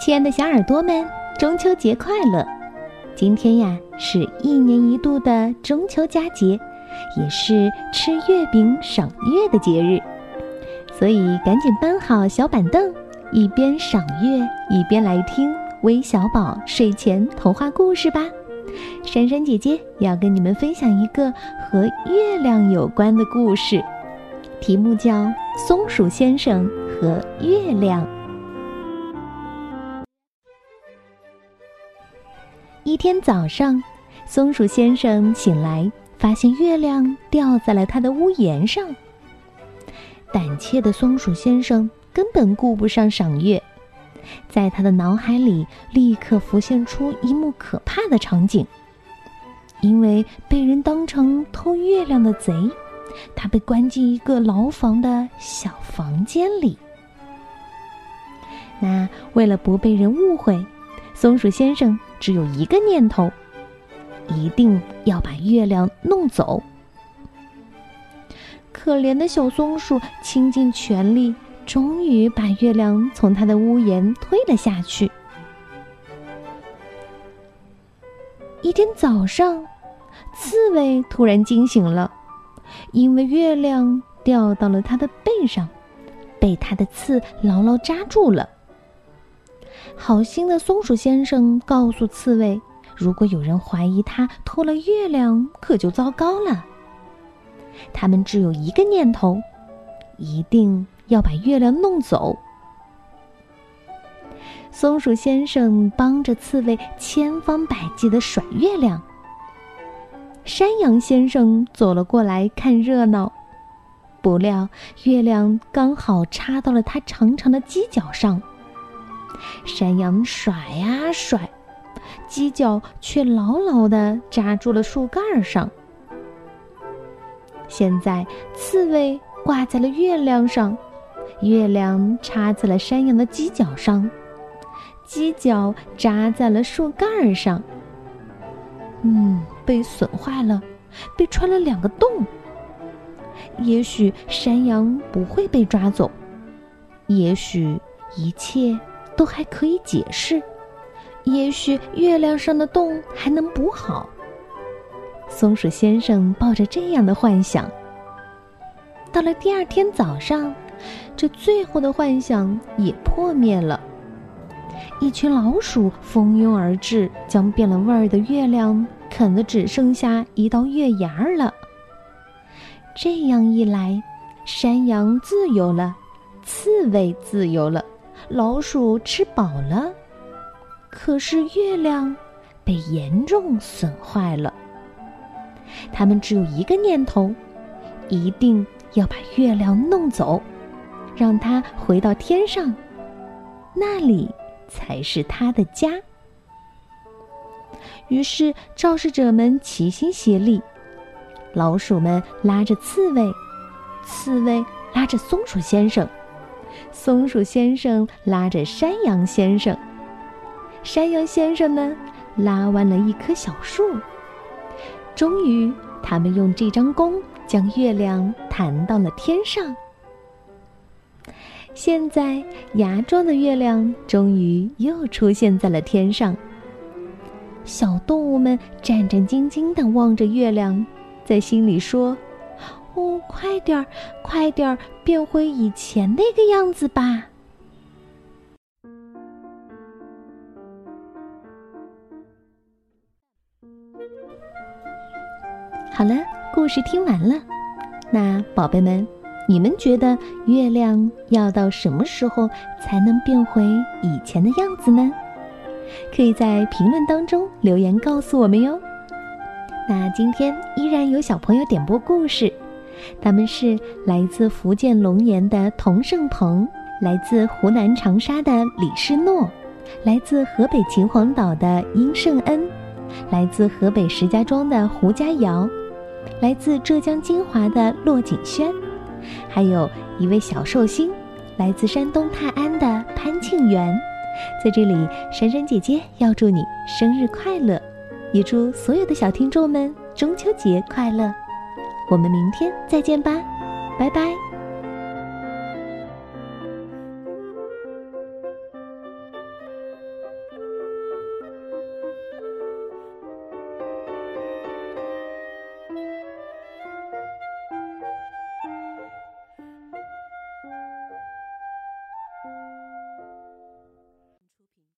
亲爱的小耳朵们，中秋节快乐！今天呀，是一年一度的中秋佳节，也是吃月饼赏月的节日，所以赶紧搬好小板凳，一边赏月一边来听微小宝睡前童话故事吧。珊珊姐姐要跟你们分享一个和月亮有关的故事，题目叫《松鼠先生和月亮》。一天早上，松鼠先生醒来，发现月亮掉在了他的屋檐上。胆怯的松鼠先生根本顾不上赏月，在他的脑海里立刻浮现出一幕可怕的场景。因为被人当成偷月亮的贼，他被关进一个牢房的小房间里。那为了不被人误会，松鼠先生。只有一个念头，一定要把月亮弄走。可怜的小松鼠倾尽全力，终于把月亮从它的屋檐推了下去。一天早上，刺猬突然惊醒了，因为月亮掉到了它的背上，被它的刺牢牢扎住了。好心的松鼠先生告诉刺猬：“如果有人怀疑他偷了月亮，可就糟糕了。他们只有一个念头，一定要把月亮弄走。”松鼠先生帮着刺猬千方百计的甩月亮。山羊先生走了过来看热闹，不料月亮刚好插到了他长长的犄角上。山羊甩呀甩，犄角却牢牢地扎住了树干上。现在刺猬挂在了月亮上，月亮插在了山羊的犄角上，犄角扎在了树干上。嗯，被损坏了，被穿了两个洞。也许山羊不会被抓走，也许一切。都还可以解释，也许月亮上的洞还能补好。松鼠先生抱着这样的幻想。到了第二天早上，这最后的幻想也破灭了。一群老鼠蜂拥而至，将变了味儿的月亮啃得只剩下一道月牙儿了。这样一来，山羊自由了，刺猬自由了。老鼠吃饱了，可是月亮被严重损坏了。他们只有一个念头，一定要把月亮弄走，让它回到天上，那里才是它的家。于是，肇事者们齐心协力，老鼠们拉着刺猬，刺猬拉着松鼠先生。松鼠先生拉着山羊先生，山羊先生呢，拉弯了一棵小树。终于，他们用这张弓将月亮弹到了天上。现在，牙状的月亮终于又出现在了天上。小动物们战战兢兢地望着月亮，在心里说。哦，快点儿，快点儿，变回以前那个样子吧！好了，故事听完了。那宝贝们，你们觉得月亮要到什么时候才能变回以前的样子呢？可以在评论当中留言告诉我们哟。那今天依然有小朋友点播故事。他们是来自福建龙岩的童胜鹏，来自湖南长沙的李世诺，来自河北秦皇岛的殷胜恩，来自河北石家庄的胡佳瑶，来自浙江金华的骆景轩，还有一位小寿星，来自山东泰安的潘庆元。在这里，珊珊姐姐要祝你生日快乐，也祝所有的小听众们中秋节快乐。我们明天再见吧，拜拜。